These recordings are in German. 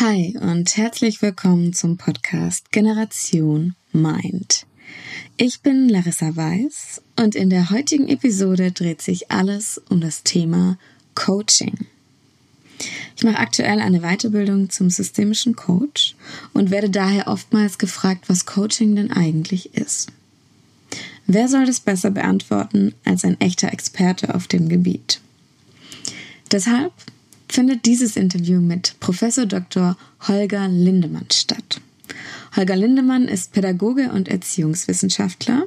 Hi und herzlich willkommen zum Podcast Generation Mind. Ich bin Larissa Weiß und in der heutigen Episode dreht sich alles um das Thema Coaching. Ich mache aktuell eine Weiterbildung zum systemischen Coach und werde daher oftmals gefragt, was Coaching denn eigentlich ist. Wer soll das besser beantworten als ein echter Experte auf dem Gebiet? Deshalb findet dieses Interview mit Professor Dr. Holger Lindemann statt. Holger Lindemann ist Pädagoge und Erziehungswissenschaftler.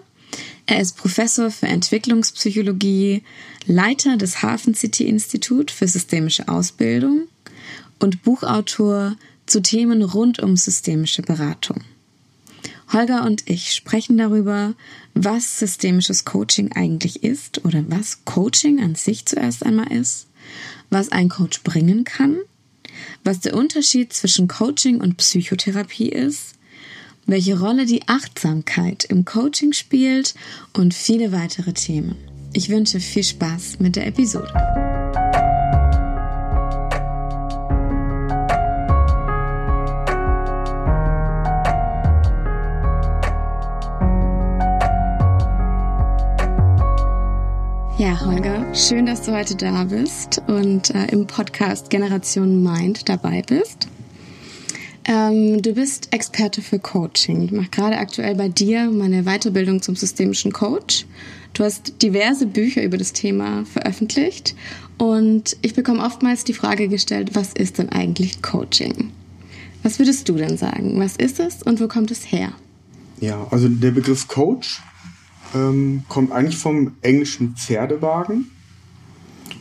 Er ist Professor für Entwicklungspsychologie, Leiter des Hafen City Institut für systemische Ausbildung und Buchautor zu Themen rund um systemische Beratung. Holger und ich sprechen darüber, was systemisches Coaching eigentlich ist oder was Coaching an sich zuerst einmal ist, was ein Coach bringen kann, was der Unterschied zwischen Coaching und Psychotherapie ist, welche Rolle die Achtsamkeit im Coaching spielt und viele weitere Themen. Ich wünsche viel Spaß mit der Episode. Ja, Holger, schön, dass du heute da bist und äh, im Podcast Generation Mind dabei bist. Ähm, du bist Experte für Coaching. Ich mache gerade aktuell bei dir meine Weiterbildung zum systemischen Coach. Du hast diverse Bücher über das Thema veröffentlicht und ich bekomme oftmals die Frage gestellt, was ist denn eigentlich Coaching? Was würdest du denn sagen? Was ist es und wo kommt es her? Ja, also der Begriff Coach ähm, kommt eigentlich vom englischen Pferdewagen.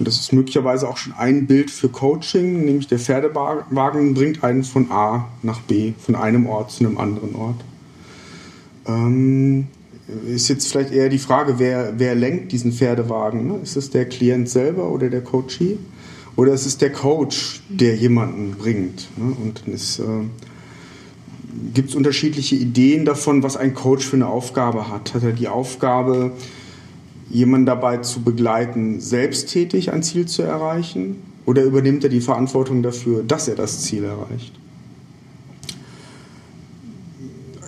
Und das ist möglicherweise auch schon ein Bild für Coaching, nämlich der Pferdewagen bringt einen von A nach B, von einem Ort zu einem anderen Ort. Ähm, ist jetzt vielleicht eher die Frage, wer, wer lenkt diesen Pferdewagen? Ne? Ist es der Klient selber oder der Coachee? Oder ist es der Coach, der jemanden bringt? Ne? Und es äh, gibt es unterschiedliche Ideen davon, was ein Coach für eine Aufgabe hat. Hat er die Aufgabe, jemanden dabei zu begleiten, selbsttätig ein Ziel zu erreichen? Oder übernimmt er die Verantwortung dafür, dass er das Ziel erreicht?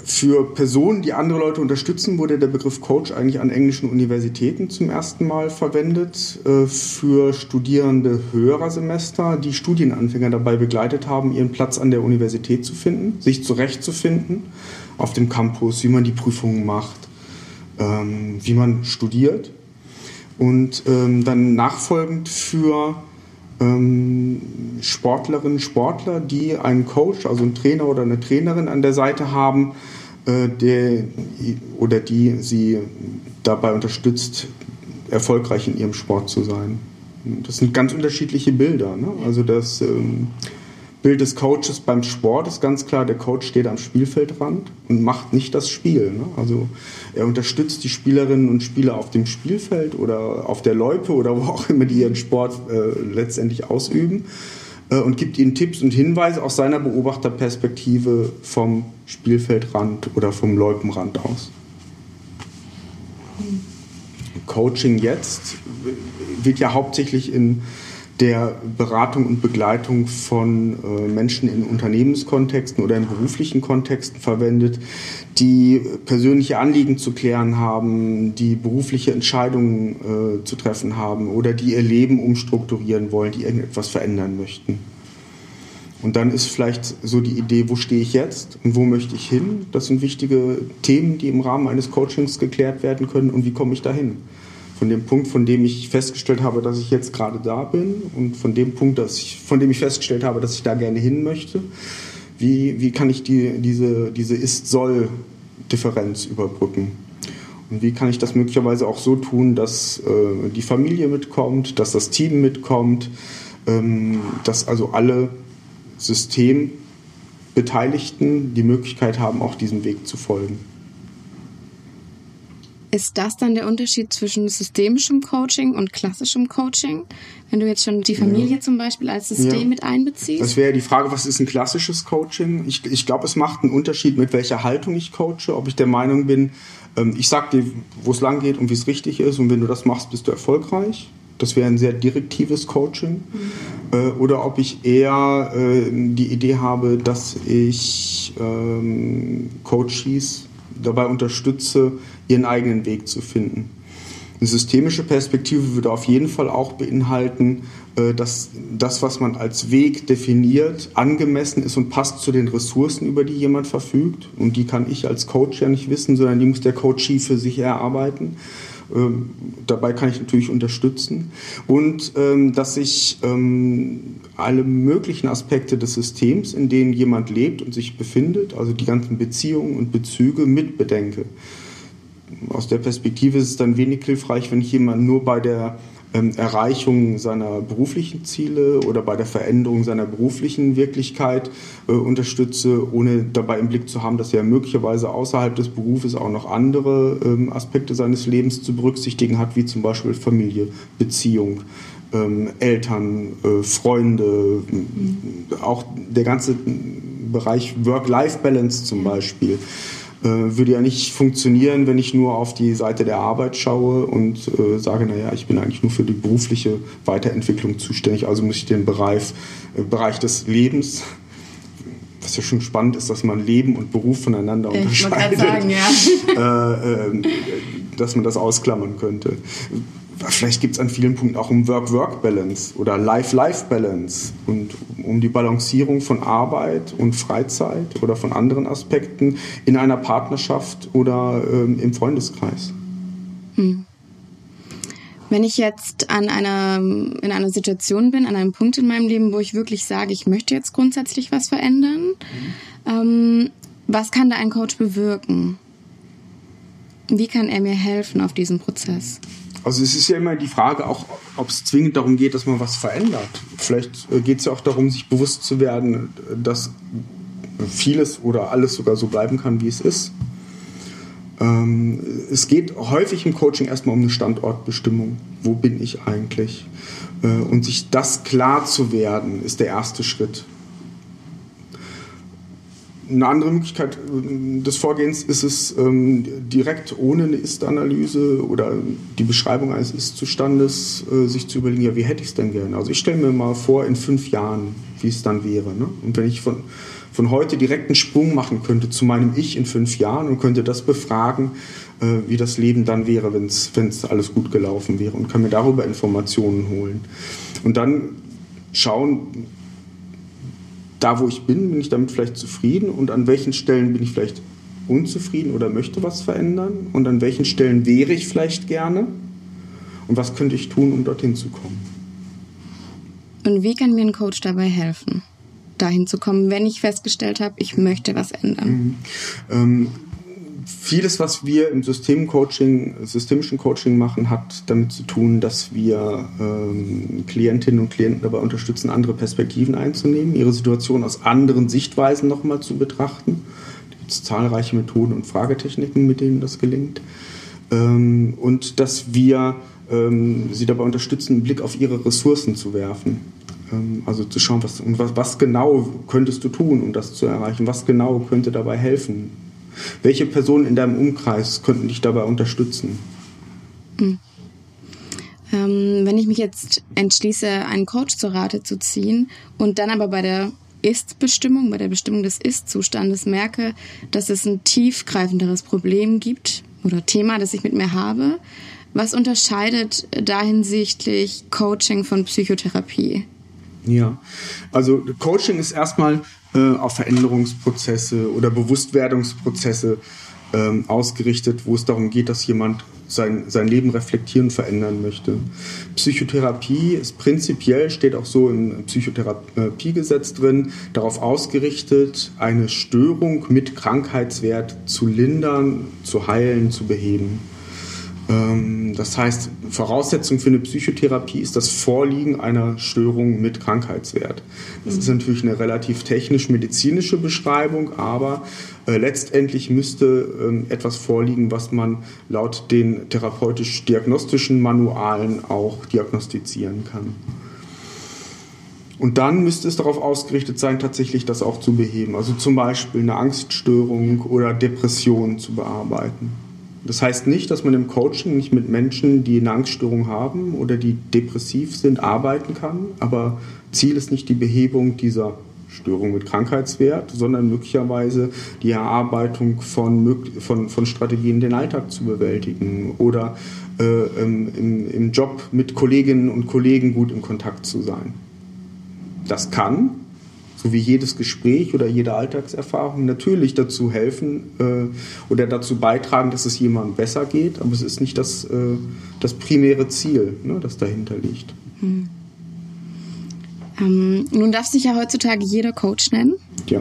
Für Personen, die andere Leute unterstützen, wurde der Begriff Coach eigentlich an englischen Universitäten zum ersten Mal verwendet. Äh, für Studierende höherer Semester, die Studienanfänger dabei begleitet haben, ihren Platz an der Universität zu finden, sich zurechtzufinden auf dem Campus, wie man die Prüfungen macht, ähm, wie man studiert. Und ähm, dann nachfolgend für ähm, Sportlerinnen, Sportler, die einen Coach, also einen Trainer oder eine Trainerin an der Seite haben, äh, der oder die sie dabei unterstützt, erfolgreich in ihrem Sport zu sein. Das sind ganz unterschiedliche Bilder. Ne? Also das ähm, Bild des Coaches beim Sport ist ganz klar, der Coach steht am Spielfeldrand und macht nicht das Spiel. Ne? Also er unterstützt die Spielerinnen und Spieler auf dem Spielfeld oder auf der Loipe oder wo auch immer die ihren Sport äh, letztendlich ausüben äh, und gibt ihnen Tipps und Hinweise aus seiner Beobachterperspektive vom Spielfeldrand oder vom Loipenrand aus. Coaching jetzt wird ja hauptsächlich in der Beratung und Begleitung von äh, Menschen in Unternehmenskontexten oder in beruflichen Kontexten verwendet, die persönliche Anliegen zu klären haben, die berufliche Entscheidungen äh, zu treffen haben oder die ihr Leben umstrukturieren wollen, die irgendetwas verändern möchten. Und dann ist vielleicht so die Idee, wo stehe ich jetzt und wo möchte ich hin? Das sind wichtige Themen, die im Rahmen eines Coachings geklärt werden können und wie komme ich dahin? Von dem Punkt, von dem ich festgestellt habe, dass ich jetzt gerade da bin und von dem Punkt, dass ich, von dem ich festgestellt habe, dass ich da gerne hin möchte, wie, wie kann ich die, diese, diese Ist-Soll-Differenz überbrücken? Und wie kann ich das möglicherweise auch so tun, dass äh, die Familie mitkommt, dass das Team mitkommt, ähm, dass also alle Systembeteiligten die Möglichkeit haben, auch diesem Weg zu folgen. Ist das dann der Unterschied zwischen systemischem Coaching und klassischem Coaching? Wenn du jetzt schon die Familie ja. zum Beispiel als System ja. mit einbeziehst? Das wäre die Frage, was ist ein klassisches Coaching? Ich, ich glaube, es macht einen Unterschied, mit welcher Haltung ich coache. Ob ich der Meinung bin, ähm, ich sag dir, wo es lang geht und wie es richtig ist und wenn du das machst, bist du erfolgreich. Das wäre ein sehr direktives Coaching. Mhm. Äh, oder ob ich eher äh, die Idee habe, dass ich ähm, Coaches dabei unterstütze, ihren eigenen Weg zu finden. Eine systemische Perspektive würde auf jeden Fall auch beinhalten, äh, dass das, was man als Weg definiert, angemessen ist und passt zu den Ressourcen, über die jemand verfügt. Und die kann ich als Coach ja nicht wissen, sondern die muss der Coachie für sich erarbeiten. Ähm, dabei kann ich natürlich unterstützen. Und ähm, dass ich ähm, alle möglichen Aspekte des Systems, in denen jemand lebt und sich befindet, also die ganzen Beziehungen und Bezüge, mitbedenke. Aus der Perspektive ist es dann wenig hilfreich, wenn ich jemanden nur bei der ähm, Erreichung seiner beruflichen Ziele oder bei der Veränderung seiner beruflichen Wirklichkeit äh, unterstütze, ohne dabei im Blick zu haben, dass er möglicherweise außerhalb des Berufes auch noch andere ähm, Aspekte seines Lebens zu berücksichtigen hat, wie zum Beispiel Familie, Beziehung, ähm, Eltern, äh, Freunde, mhm. auch der ganze Bereich Work-Life-Balance zum Beispiel. Äh, würde ja nicht funktionieren, wenn ich nur auf die Seite der Arbeit schaue und äh, sage, naja, ich bin eigentlich nur für die berufliche Weiterentwicklung zuständig, also muss ich den Bereich, äh, Bereich des Lebens was ja schon spannend ist, dass man Leben und Beruf voneinander ich unterscheidet. Sagen, ja. äh, äh, dass man das ausklammern könnte vielleicht gibt es an vielen Punkten auch um Work-Work-Balance oder Life-Life-Balance und um die Balancierung von Arbeit und Freizeit oder von anderen Aspekten in einer Partnerschaft oder ähm, im Freundeskreis. Hm. Wenn ich jetzt an einer, in einer Situation bin, an einem Punkt in meinem Leben, wo ich wirklich sage, ich möchte jetzt grundsätzlich was verändern, mhm. ähm, was kann da ein Coach bewirken? Wie kann er mir helfen auf diesem Prozess? Also es ist ja immer die Frage auch, ob es zwingend darum geht, dass man was verändert. Vielleicht äh, geht es ja auch darum, sich bewusst zu werden, dass vieles oder alles sogar so bleiben kann, wie es ist. Ähm, es geht häufig im Coaching erstmal um eine Standortbestimmung. Wo bin ich eigentlich? Äh, und sich das klar zu werden, ist der erste Schritt. Eine andere Möglichkeit äh, des Vorgehens ist es, ähm, direkt ohne eine Ist-Analyse oder die Beschreibung eines Ist-Zustandes äh, sich zu überlegen, ja, wie hätte ich es denn gerne? Also ich stelle mir mal vor, in fünf Jahren, wie es dann wäre. Ne? Und wenn ich von, von heute direkt einen Sprung machen könnte zu meinem Ich in fünf Jahren und könnte das befragen, äh, wie das Leben dann wäre, wenn es alles gut gelaufen wäre und kann mir darüber Informationen holen. Und dann schauen, da, wo ich bin, bin ich damit vielleicht zufrieden und an welchen Stellen bin ich vielleicht unzufrieden oder möchte was verändern und an welchen Stellen wäre ich vielleicht gerne und was könnte ich tun, um dorthin zu kommen. Und wie kann mir ein Coach dabei helfen, dahin zu kommen, wenn ich festgestellt habe, ich möchte was ändern? Mhm. Ähm, vieles, was wir im Systemcoaching, systemischen Coaching machen, hat damit zu tun, dass wir ähm, Klientinnen und Klienten dabei unterstützen, andere Perspektiven einzunehmen, ihre Situation aus anderen Sichtweisen nochmal zu betrachten. Da gibt es zahlreiche Methoden und Fragetechniken, mit denen das gelingt. Ähm, und dass wir ähm, sie dabei unterstützen, einen Blick auf ihre Ressourcen zu werfen. Ähm, also zu schauen, was, was genau könntest du tun, um das zu erreichen? Was genau könnte dabei helfen? Welche Personen in deinem Umkreis könnten dich dabei unterstützen? Mhm. Ähm, wenn ich mich jetzt entschließe, einen Coach zur Rate zu ziehen und dann aber bei der Ist-Bestimmung, bei der Bestimmung des Ist-Zustandes merke, dass es ein tiefgreifenderes Problem gibt oder Thema, das ich mit mir habe, was unterscheidet da hinsichtlich Coaching von Psychotherapie? Ja, also Coaching ist erstmal äh, auf Veränderungsprozesse oder Bewusstwerdungsprozesse ähm, ausgerichtet, wo es darum geht, dass jemand sein, sein Leben reflektieren, verändern möchte. Psychotherapie ist prinzipiell, steht auch so im Psychotherapiegesetz drin, darauf ausgerichtet, eine Störung mit Krankheitswert zu lindern, zu heilen, zu beheben. Ähm, das heißt, Voraussetzung für eine Psychotherapie ist das Vorliegen einer Störung mit Krankheitswert. Das ist natürlich eine relativ technisch-medizinische Beschreibung, aber äh, letztendlich müsste ähm, etwas vorliegen, was man laut den therapeutisch-diagnostischen Manualen auch diagnostizieren kann. Und dann müsste es darauf ausgerichtet sein, tatsächlich das auch zu beheben. Also zum Beispiel eine Angststörung oder Depression zu bearbeiten. Das heißt nicht, dass man im Coaching nicht mit Menschen, die eine Angststörung haben oder die depressiv sind, arbeiten kann. Aber Ziel ist nicht die Behebung dieser Störung mit Krankheitswert, sondern möglicherweise die Erarbeitung von, von, von Strategien, den Alltag zu bewältigen oder äh, im, im Job mit Kolleginnen und Kollegen gut in Kontakt zu sein. Das kann, so wie jedes Gespräch oder jede Alltagserfahrung, natürlich dazu helfen äh, oder dazu beitragen, dass es jemandem besser geht, aber es ist nicht das, äh, das primäre Ziel, ne, das dahinter liegt. Hm. Ähm, nun darf sich ja heutzutage jeder Coach nennen. Ja.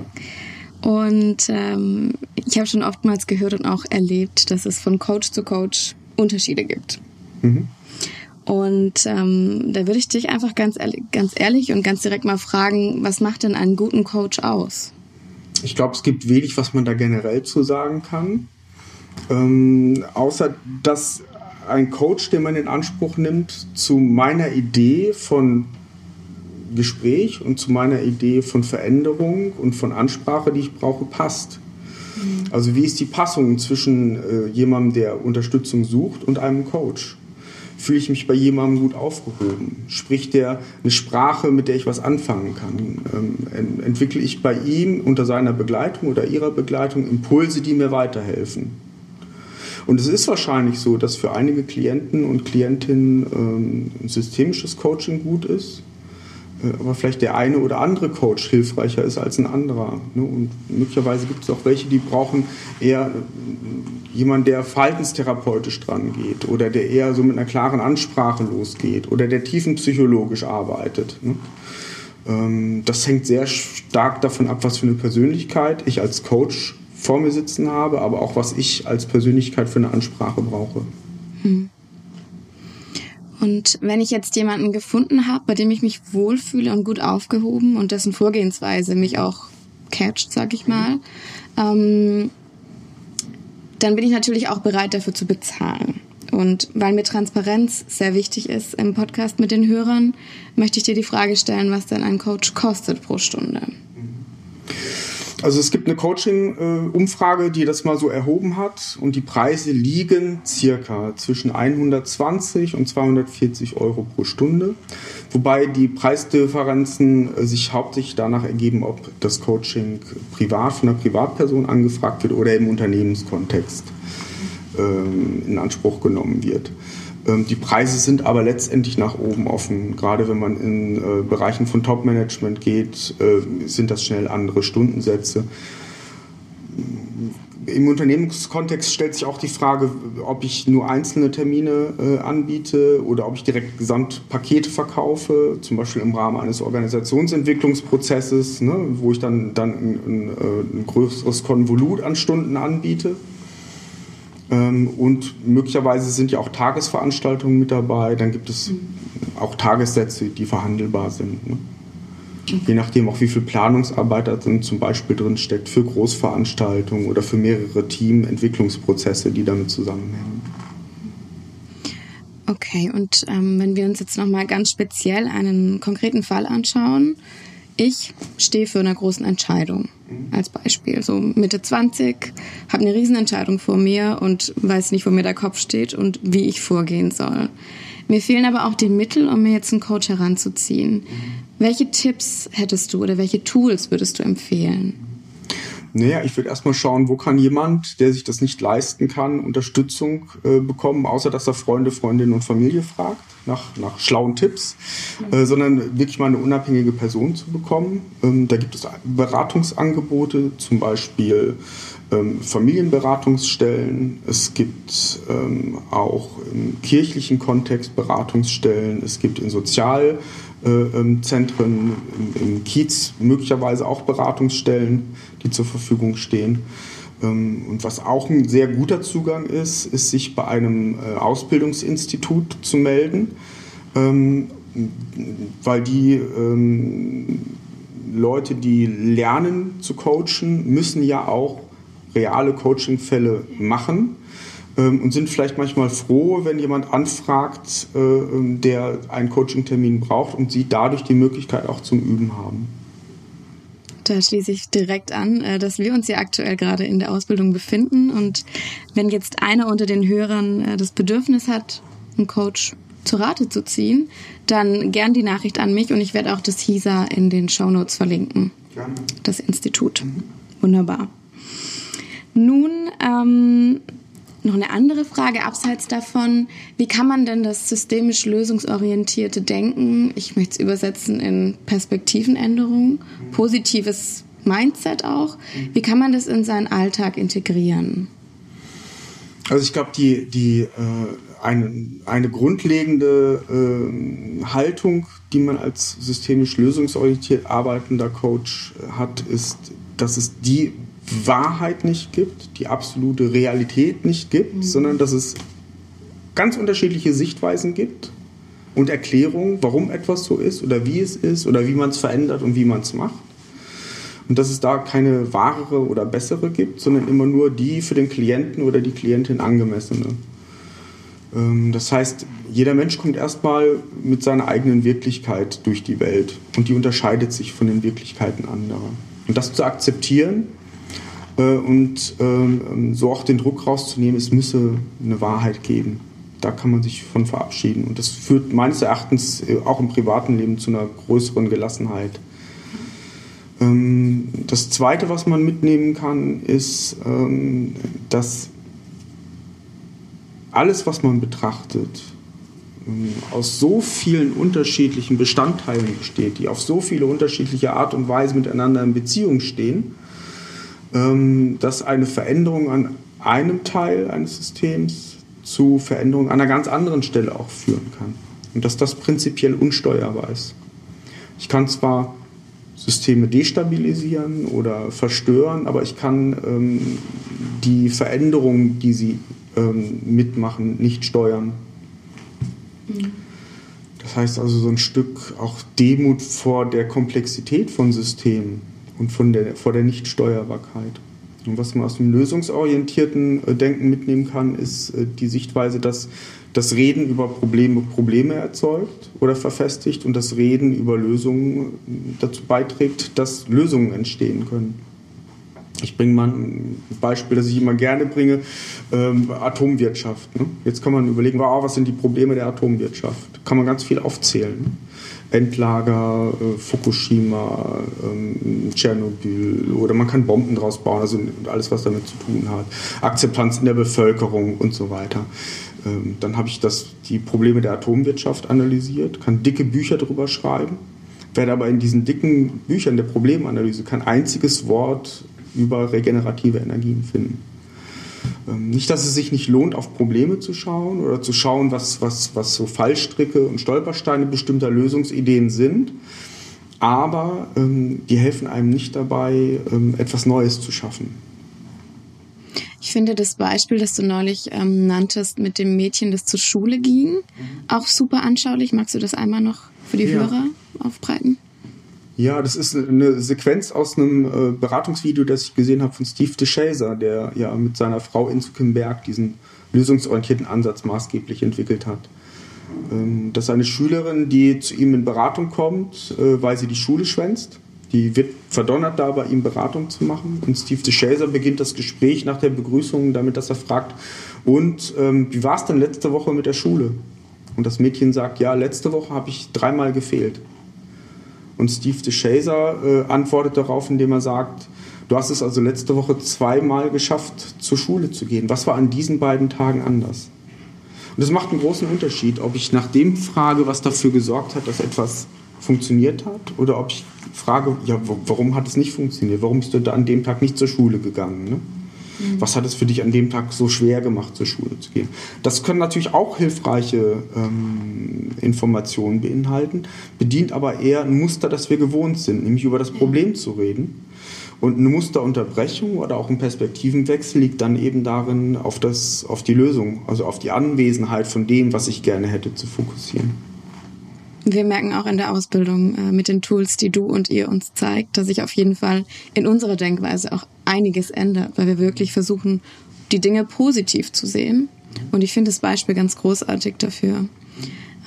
Und ähm, ich habe schon oftmals gehört und auch erlebt, dass es von Coach zu Coach Unterschiede gibt. Mhm. Und ähm, da würde ich dich einfach ganz ehrlich, ganz ehrlich und ganz direkt mal fragen, was macht denn einen guten Coach aus? Ich glaube, es gibt wenig, was man da generell zu sagen kann. Ähm, außer dass ein Coach, den man in Anspruch nimmt, zu meiner Idee von Gespräch und zu meiner Idee von Veränderung und von Ansprache, die ich brauche, passt. Mhm. Also wie ist die Passung zwischen äh, jemandem, der Unterstützung sucht und einem Coach? Fühle ich mich bei jemandem gut aufgehoben? Spricht der eine Sprache, mit der ich was anfangen kann? Ähm, entwickle ich bei ihm unter seiner Begleitung oder ihrer Begleitung Impulse, die mir weiterhelfen? Und es ist wahrscheinlich so, dass für einige Klienten und Klientinnen ähm, systemisches Coaching gut ist aber vielleicht der eine oder andere Coach hilfreicher ist als ein anderer. Ne? Und möglicherweise gibt es auch welche, die brauchen eher äh, jemanden, der verhaltenstherapeutisch dran geht oder der eher so mit einer klaren Ansprache losgeht oder der tiefenpsychologisch arbeitet. Ne? Ähm, das hängt sehr stark davon ab, was für eine Persönlichkeit ich als Coach vor mir sitzen habe, aber auch was ich als Persönlichkeit für eine Ansprache brauche. Hm. Und wenn ich jetzt jemanden gefunden habe, bei dem ich mich wohlfühle und gut aufgehoben und dessen Vorgehensweise mich auch catcht, sag ich mal, ähm, dann bin ich natürlich auch bereit dafür zu bezahlen. Und weil mir Transparenz sehr wichtig ist im Podcast mit den Hörern, möchte ich dir die Frage stellen, was denn ein Coach kostet pro Stunde. Also es gibt eine Coaching-Umfrage, die das mal so erhoben hat. Und die Preise liegen circa zwischen 120 und 240 Euro pro Stunde, wobei die Preisdifferenzen sich hauptsächlich danach ergeben, ob das Coaching privat von einer Privatperson angefragt wird oder im Unternehmenskontext ähm, in Anspruch genommen wird. Ähm, die Preise sind aber letztendlich nach oben offen. Gerade wenn man in äh, Bereichen von Top-Management geht, äh, sind das schnell andere Stundensätze. Im Unternehmenskontext stellt sich auch die Frage, ob ich nur einzelne Termine äh, anbiete oder ob ich direkt Gesamtpakete verkaufe, zum Beispiel im Rahmen eines Organisationsentwicklungsprozesses, ne, wo ich dann, dann ein, ein, äh, ein größeres Konvolut an Stunden anbiete. Ähm, und möglicherweise sind ja auch Tagesveranstaltungen mit dabei. Dann gibt es auch Tagessätze, die verhandelbar sind. Ne? Je nachdem auch, wie viel Planungsarbeit da zum Beispiel drin steckt für Großveranstaltungen oder für mehrere Teamentwicklungsprozesse, die damit zusammenhängen. Okay, und ähm, wenn wir uns jetzt nochmal ganz speziell einen konkreten Fall anschauen, ich stehe für eine große Entscheidung als Beispiel. So Mitte 20, habe eine Riesenentscheidung vor mir und weiß nicht, wo mir der Kopf steht und wie ich vorgehen soll. Mir fehlen aber auch die Mittel, um mir jetzt einen Coach heranzuziehen. Welche Tipps hättest du oder welche Tools würdest du empfehlen? Naja, ich würde erstmal schauen, wo kann jemand, der sich das nicht leisten kann, Unterstützung äh, bekommen, außer dass er Freunde, Freundinnen und Familie fragt nach, nach schlauen Tipps, mhm. äh, sondern wirklich mal eine unabhängige Person zu bekommen. Ähm, da gibt es Beratungsangebote, zum Beispiel ähm, Familienberatungsstellen. Es gibt ähm, auch im kirchlichen Kontext Beratungsstellen. Es gibt in Sozial äh, ähm, Zentren im, Kiez möglicherweise auch Beratungsstellen, die zur Verfügung stehen. Ähm, und was auch ein sehr guter Zugang ist, ist sich bei einem äh, Ausbildungsinstitut zu melden, ähm, weil die ähm, Leute, die lernen zu coachen, müssen ja auch reale Coachingfälle machen und sind vielleicht manchmal froh, wenn jemand anfragt, äh, der einen Coaching-Termin braucht und sie dadurch die Möglichkeit auch zum Üben haben. Da schließe ich direkt an, äh, dass wir uns ja aktuell gerade in der Ausbildung befinden. Und wenn jetzt einer unter den Hörern äh, das Bedürfnis hat, einen Coach zu Rate zu ziehen, dann gern die Nachricht an mich und ich werde auch das HISA in den Show Notes verlinken. Gerne. Das Institut. Mhm. Wunderbar. Nun ähm, noch eine andere Frage abseits davon. Wie kann man denn das systemisch lösungsorientierte Denken, ich möchte es übersetzen in Perspektivenänderung, positives Mindset auch, wie kann man das in seinen Alltag integrieren? Also ich glaube, die, die, äh, eine, eine grundlegende äh, Haltung, die man als systemisch lösungsorientiert arbeitender Coach hat, ist, dass es die Wahrheit nicht gibt, die absolute Realität nicht gibt, mhm. sondern dass es ganz unterschiedliche Sichtweisen gibt und Erklärungen, warum etwas so ist oder wie es ist oder wie man es verändert und wie man es macht. Und dass es da keine wahrere oder bessere gibt, sondern immer nur die für den Klienten oder die Klientin angemessene. Ähm, das heißt, jeder Mensch kommt erstmal mit seiner eigenen Wirklichkeit durch die Welt und die unterscheidet sich von den Wirklichkeiten anderer. Und das zu akzeptieren und ähm, so auch den Druck rauszunehmen, es müsse eine Wahrheit geben. Da kann man sich von verabschieden. Und das führt meines Erachtens äh, auch im privaten Leben zu einer größeren Gelassenheit. Ähm, das Zweite, was man mitnehmen kann, ist, ähm, dass alles, was man betrachtet, aus so vielen unterschiedlichen Bestandteilen besteht, die auf so viele unterschiedliche Art und Weise miteinander in Beziehung stehen, ähm, dass eine Veränderung an einem Teil eines Systems zu Veränderungen an einer ganz anderen Stelle auch führen kann. Und dass das prinzipiell unsteuerbar ist. Ich kann zwar Systeme destabilisieren oder verstören, aber ich kann ähm, die Veränderungen, die sie ähm, mitmachen, nicht steuern. Mhm. Das heißt also so ein Stück auch Demut vor der Komplexität von Systemen und von der, vor der Nichtsteuerbarkeit. Und was man aus dem lösungsorientierten äh, Denken mitnehmen kann, ist äh, die Sichtweise, dass das Reden über Probleme Probleme erzeugt oder verfestigt und das Reden über Lösungen äh, dazu beiträgt, dass Lösungen entstehen können. Ich bringe mal ein Beispiel, das ich immer gerne bringe, ähm, Atomwirtschaft. Ne? Jetzt kann man überlegen, wow, was sind die Probleme der Atomwirtschaft? Kann man ganz viel aufzählen. Endlager, äh, Fukushima, ähm, Tschernobyl oder man kann Bomben draus bauen, also alles, was damit zu tun hat. Akzeptanz in der Bevölkerung und so weiter. Ähm, dann habe ich das, die Probleme der Atomwirtschaft analysiert, kann dicke Bücher darüber schreiben, werde aber in diesen dicken Büchern der Problemanalyse kein einziges Wort über regenerative Energien finden. Ähm, nicht, dass es sich nicht lohnt, auf Probleme zu schauen oder zu schauen, was, was, was so Fallstricke und Stolpersteine bestimmter Lösungsideen sind, aber ähm, die helfen einem nicht dabei, ähm, etwas Neues zu schaffen. Ich finde das Beispiel, das du neulich ähm, nanntest mit dem Mädchen, das zur Schule ging, mhm. auch super anschaulich. Magst du das einmal noch für die ja. Hörer aufbreiten? Ja, das ist eine Sequenz aus einem äh, Beratungsvideo, das ich gesehen habe von Steve DeShazer, der ja mit seiner Frau Inzukin Berg diesen lösungsorientierten Ansatz maßgeblich entwickelt hat. Ähm, das ist eine Schülerin, die zu ihm in Beratung kommt, äh, weil sie die Schule schwänzt. Die wird verdonnert da, bei ihm Beratung zu machen. Und Steve DeShazer beginnt das Gespräch nach der Begrüßung damit, dass er fragt, und ähm, wie war es denn letzte Woche mit der Schule? Und das Mädchen sagt, ja, letzte Woche habe ich dreimal gefehlt. Und Steve DeShazer äh, antwortet darauf, indem er sagt, du hast es also letzte Woche zweimal geschafft, zur Schule zu gehen. Was war an diesen beiden Tagen anders? Und das macht einen großen Unterschied, ob ich nach dem frage, was dafür gesorgt hat, dass etwas funktioniert hat, oder ob ich frage, ja, warum hat es nicht funktioniert? Warum bist du an dem Tag nicht zur Schule gegangen? Ne? Mhm. Was hat es für dich an dem Tag so schwer gemacht, zur Schule zu gehen? Das können natürlich auch hilfreiche ähm, Informationen beinhalten, bedient aber eher ein Muster, das wir gewohnt sind, nämlich über das Problem zu reden. Und eine Musterunterbrechung oder auch ein Perspektivenwechsel liegt dann eben darin, auf, das, auf die Lösung, also auf die Anwesenheit von dem, was ich gerne hätte, zu fokussieren. Wir merken auch in der Ausbildung äh, mit den Tools, die du und ihr uns zeigt, dass sich auf jeden Fall in unserer Denkweise auch einiges ändert, weil wir wirklich versuchen, die Dinge positiv zu sehen. Und ich finde das Beispiel ganz großartig dafür,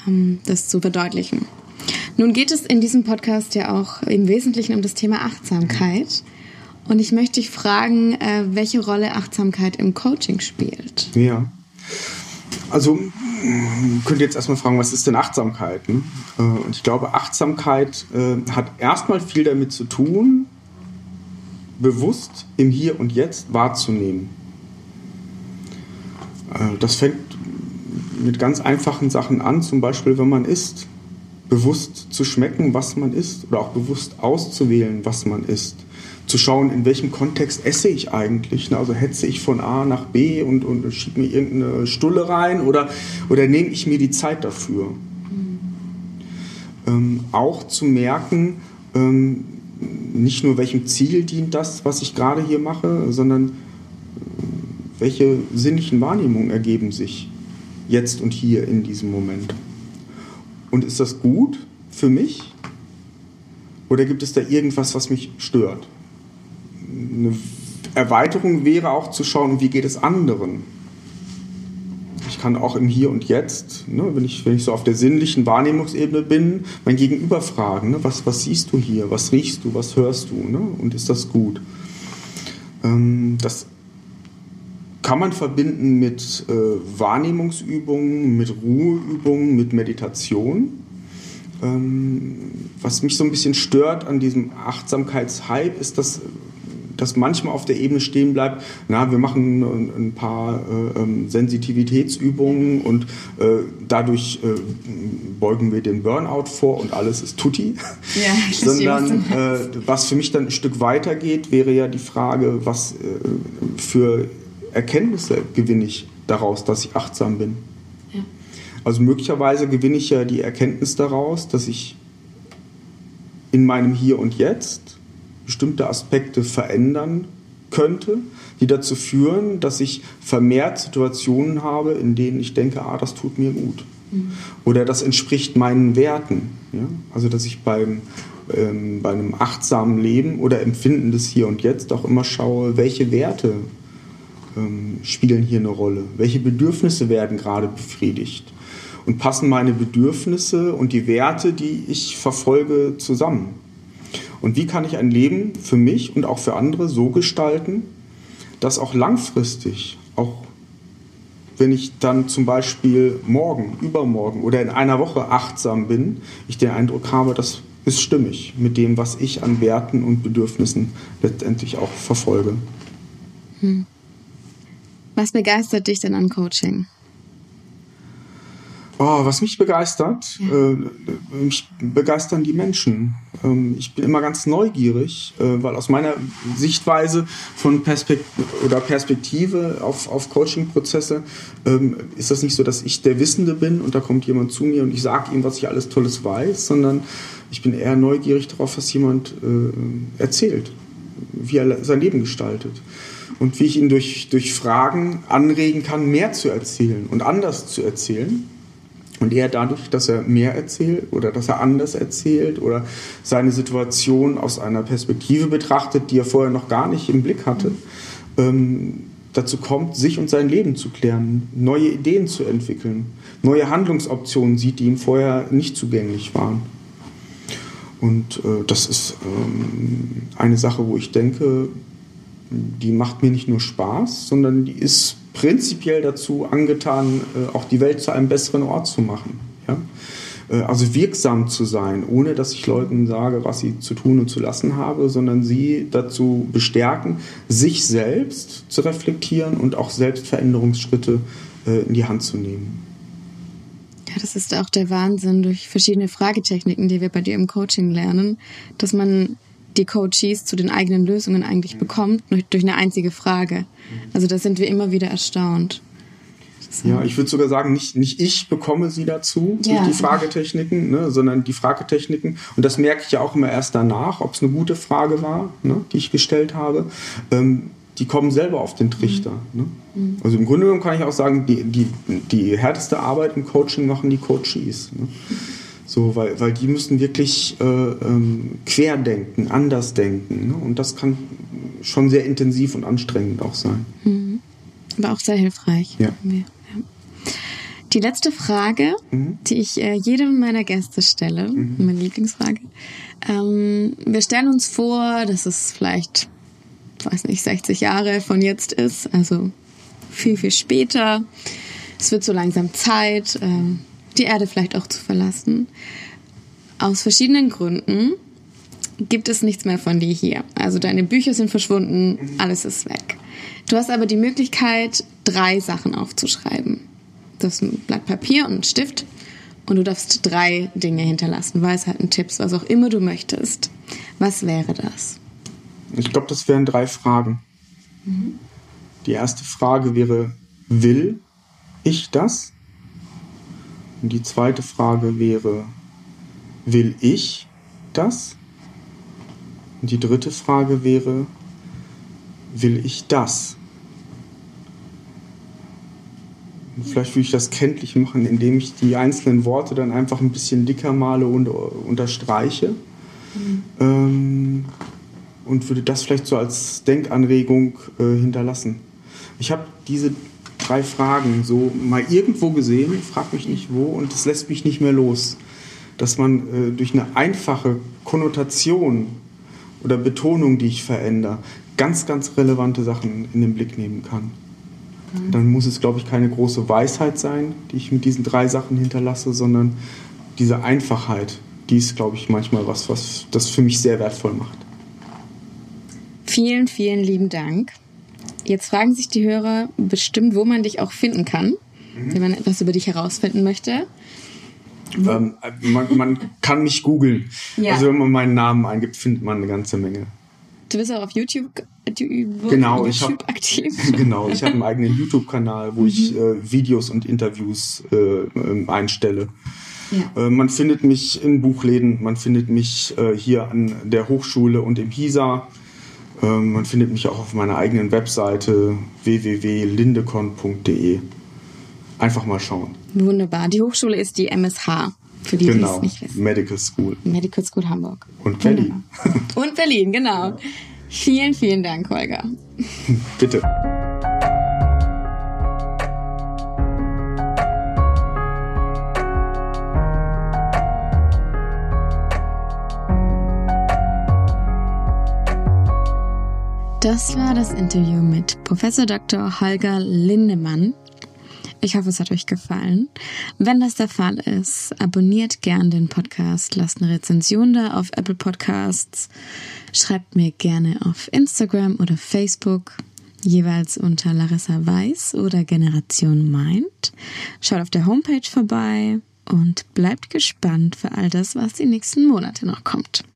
ähm, das zu verdeutlichen. Nun geht es in diesem Podcast ja auch im Wesentlichen um das Thema Achtsamkeit. Und ich möchte dich fragen, äh, welche Rolle Achtsamkeit im Coaching spielt. Ja. Also könnt ihr jetzt erstmal fragen, was ist denn Achtsamkeit? Ne? Äh, und ich glaube, Achtsamkeit äh, hat erstmal viel damit zu tun, bewusst im Hier und Jetzt wahrzunehmen. Das fängt mit ganz einfachen Sachen an, zum Beispiel wenn man isst bewusst zu schmecken, was man isst oder auch bewusst auszuwählen, was man isst. Zu schauen, in welchem Kontext esse ich eigentlich. Also hetze ich von A nach B und, und schiebe mir irgendeine Stulle rein oder, oder nehme ich mir die Zeit dafür. Mhm. Ähm, auch zu merken, ähm, nicht nur welchem Ziel dient das, was ich gerade hier mache, sondern äh, welche sinnlichen Wahrnehmungen ergeben sich jetzt und hier in diesem Moment. Und ist das gut für mich? Oder gibt es da irgendwas, was mich stört? Eine Erweiterung wäre auch zu schauen, wie geht es anderen? Ich kann auch im Hier und Jetzt, ne, wenn, ich, wenn ich so auf der sinnlichen Wahrnehmungsebene bin, mein Gegenüber fragen, ne, was, was siehst du hier, was riechst du, was hörst du ne, und ist das gut? Ähm, das kann man verbinden mit äh, Wahrnehmungsübungen, mit Ruheübungen, mit Meditation. Ähm, was mich so ein bisschen stört an diesem Achtsamkeitshype ist, dass das manchmal auf der Ebene stehen bleibt, na, wir machen ein, paar äh, ähm, Sensitivitätsübungen und äh, dadurch äh, beugen wir den Burnout vor und alles ist tutti. Ja, Sondern äh, was für mich dann ein Stück weiter geht, wäre ja die Frage, was äh, für Erkenntnisse gewinne ich daraus, dass ich achtsam bin. Ja. Also möglicherweise gewinne ich ja die Erkenntnis daraus, dass ich in meinem Hier und Jetzt bestimmte Aspekte verändern könnte, die dazu führen, dass ich vermehrt Situationen habe, in denen ich denke, ah, das tut mir gut. Mhm. Oder das entspricht meinen Werten. Ja? Also dass ich beim, ähm, bei einem achtsamen Leben oder Empfinden des Hier und Jetzt auch immer schaue, welche Werte ähm, spielen hier eine Rolle? Welche Bedürfnisse werden gerade befriedigt? Und passen meine Bedürfnisse und die Werte, die ich verfolge, zusammen? Und wie kann ich ein Leben für mich und auch für andere so gestalten, dass auch langfristig, auch wenn ich dann zum Beispiel morgen, übermorgen oder in einer Woche achtsam bin, ich den Eindruck habe, das ist stimmig mit dem, was ich an Werten und Bedürfnissen letztendlich auch verfolge. Hm. Was begeistert dich denn an Coaching? Oh, was mich begeistert, ja. äh, mich begeistern die Menschen. Ähm, ich bin immer ganz neugierig, äh, weil aus meiner Sichtweise von Perspekt oder Perspektive auf, auf Coaching-Prozesse ähm, ist das nicht so, dass ich der Wissende bin und da kommt jemand zu mir und ich sage ihm, was ich alles Tolles weiß, sondern ich bin eher neugierig darauf, was jemand äh, erzählt, wie er sein Leben gestaltet und wie ich ihn durch, durch Fragen anregen kann, mehr zu erzählen und anders zu erzählen. Und er dadurch, dass er mehr erzählt oder dass er anders erzählt oder seine Situation aus einer Perspektive betrachtet, die er vorher noch gar nicht im Blick hatte, ähm, dazu kommt, sich und sein Leben zu klären, neue Ideen zu entwickeln, neue Handlungsoptionen sieht, die ihm vorher nicht zugänglich waren. Und äh, das ist ähm, eine Sache, wo ich denke, die macht mir nicht nur Spaß, sondern die ist prinzipiell dazu angetan, äh, auch die Welt zu einem besseren Ort zu machen. Ja? Äh, also wirksam zu sein, ohne dass ich Leuten sage, was sie zu tun und zu lassen habe, sondern sie dazu bestärken, sich selbst zu reflektieren und auch selbst Veränderungsschritte äh, in die Hand zu nehmen. Ja, das ist auch der Wahnsinn durch verschiedene Fragetechniken, die wir bei dir im Coaching lernen, dass man die Coaches zu den eigenen Lösungen eigentlich mhm. bekommt, durch eine einzige Frage. Also da sind wir immer wieder erstaunt. Ja, ich würde sogar sagen, nicht, nicht ich bekomme sie dazu, ja. die Fragetechniken, ne, sondern die Fragetechniken. Und das merke ich ja auch immer erst danach, ob es eine gute Frage war, ne, die ich gestellt habe. Ähm, die kommen selber auf den Trichter. Mhm. Ne? Mhm. Also im Grunde genommen kann ich auch sagen, die, die, die härteste Arbeit im Coaching machen die Coaches. Ne? So, weil, weil die müssen wirklich äh, ähm, querdenken, anders denken. Ne? Und das kann schon sehr intensiv und anstrengend auch sein. Mhm. Aber auch sehr hilfreich. Ja. ja. Die letzte Frage, mhm. die ich äh, jedem meiner Gäste stelle, mhm. meine Lieblingsfrage. Ähm, wir stellen uns vor, dass es vielleicht, weiß nicht, 60 Jahre von jetzt ist, also viel, viel später. Es wird so langsam Zeit, äh, die Erde vielleicht auch zu verlassen. Aus verschiedenen Gründen gibt es nichts mehr von dir hier. Also deine Bücher sind verschwunden, alles ist weg. Du hast aber die Möglichkeit, drei Sachen aufzuschreiben. Du hast ein Blatt Papier und einen Stift und du darfst drei Dinge hinterlassen. Weisheiten, Tipps, was auch immer du möchtest. Was wäre das? Ich glaube, das wären drei Fragen. Mhm. Die erste Frage wäre, will ich das? Und die zweite Frage wäre, will ich das? Und die dritte Frage wäre, will ich das? Und vielleicht würde ich das kenntlich machen, indem ich die einzelnen Worte dann einfach ein bisschen dicker male und unterstreiche. Mhm. Ähm, und würde das vielleicht so als Denkanregung äh, hinterlassen. Ich habe diese drei Fragen so mal irgendwo gesehen, frag mich nicht wo, und es lässt mich nicht mehr los. Dass man äh, durch eine einfache Konnotation oder Betonung, die ich verändere, ganz, ganz relevante Sachen in den Blick nehmen kann. Mhm. Dann muss es, glaube ich, keine große Weisheit sein, die ich mit diesen drei Sachen hinterlasse, sondern diese Einfachheit, die ist, glaube ich, manchmal was, was das für mich sehr wertvoll macht. Vielen, vielen lieben Dank. Jetzt fragen sich die Hörer bestimmt, wo man dich auch finden kann, mhm. wenn man etwas über dich herausfinden möchte. Ähm, man, man, kann mich googeln. Ja. Also wenn man meinen Namen eingibt, findet man eine ganze Menge. Du bist auch auf YouTube, genau, YouTube ich hab, aktiv. Genau, ich habe einen eigenen YouTube-Kanal, wo mhm. ich äh, Videos und Interviews äh, ähm, einstelle. Ja. Äh, man findet mich in Buchläden, man findet mich äh, hier an der Hochschule und im HISA. Ähm, man findet mich auch auf meiner eigenen Webseite www.lindecon.de. Einfach mal schauen. Wunderbar. Die Hochschule ist die MSH. Für die, genau. die es nicht wissen. Medical School. Medical School Hamburg. Und Berlin. Und Berlin, genau. Ja. Vielen, vielen Dank, Holger. Bitte. Das war das Interview mit Professor Dr. Holger Lindemann. Ich hoffe, es hat euch gefallen. Wenn das der Fall ist, abonniert gern den Podcast, lasst eine Rezension da auf Apple Podcasts, schreibt mir gerne auf Instagram oder Facebook, jeweils unter Larissa Weiß oder Generation Mind. Schaut auf der Homepage vorbei und bleibt gespannt für all das, was die nächsten Monate noch kommt.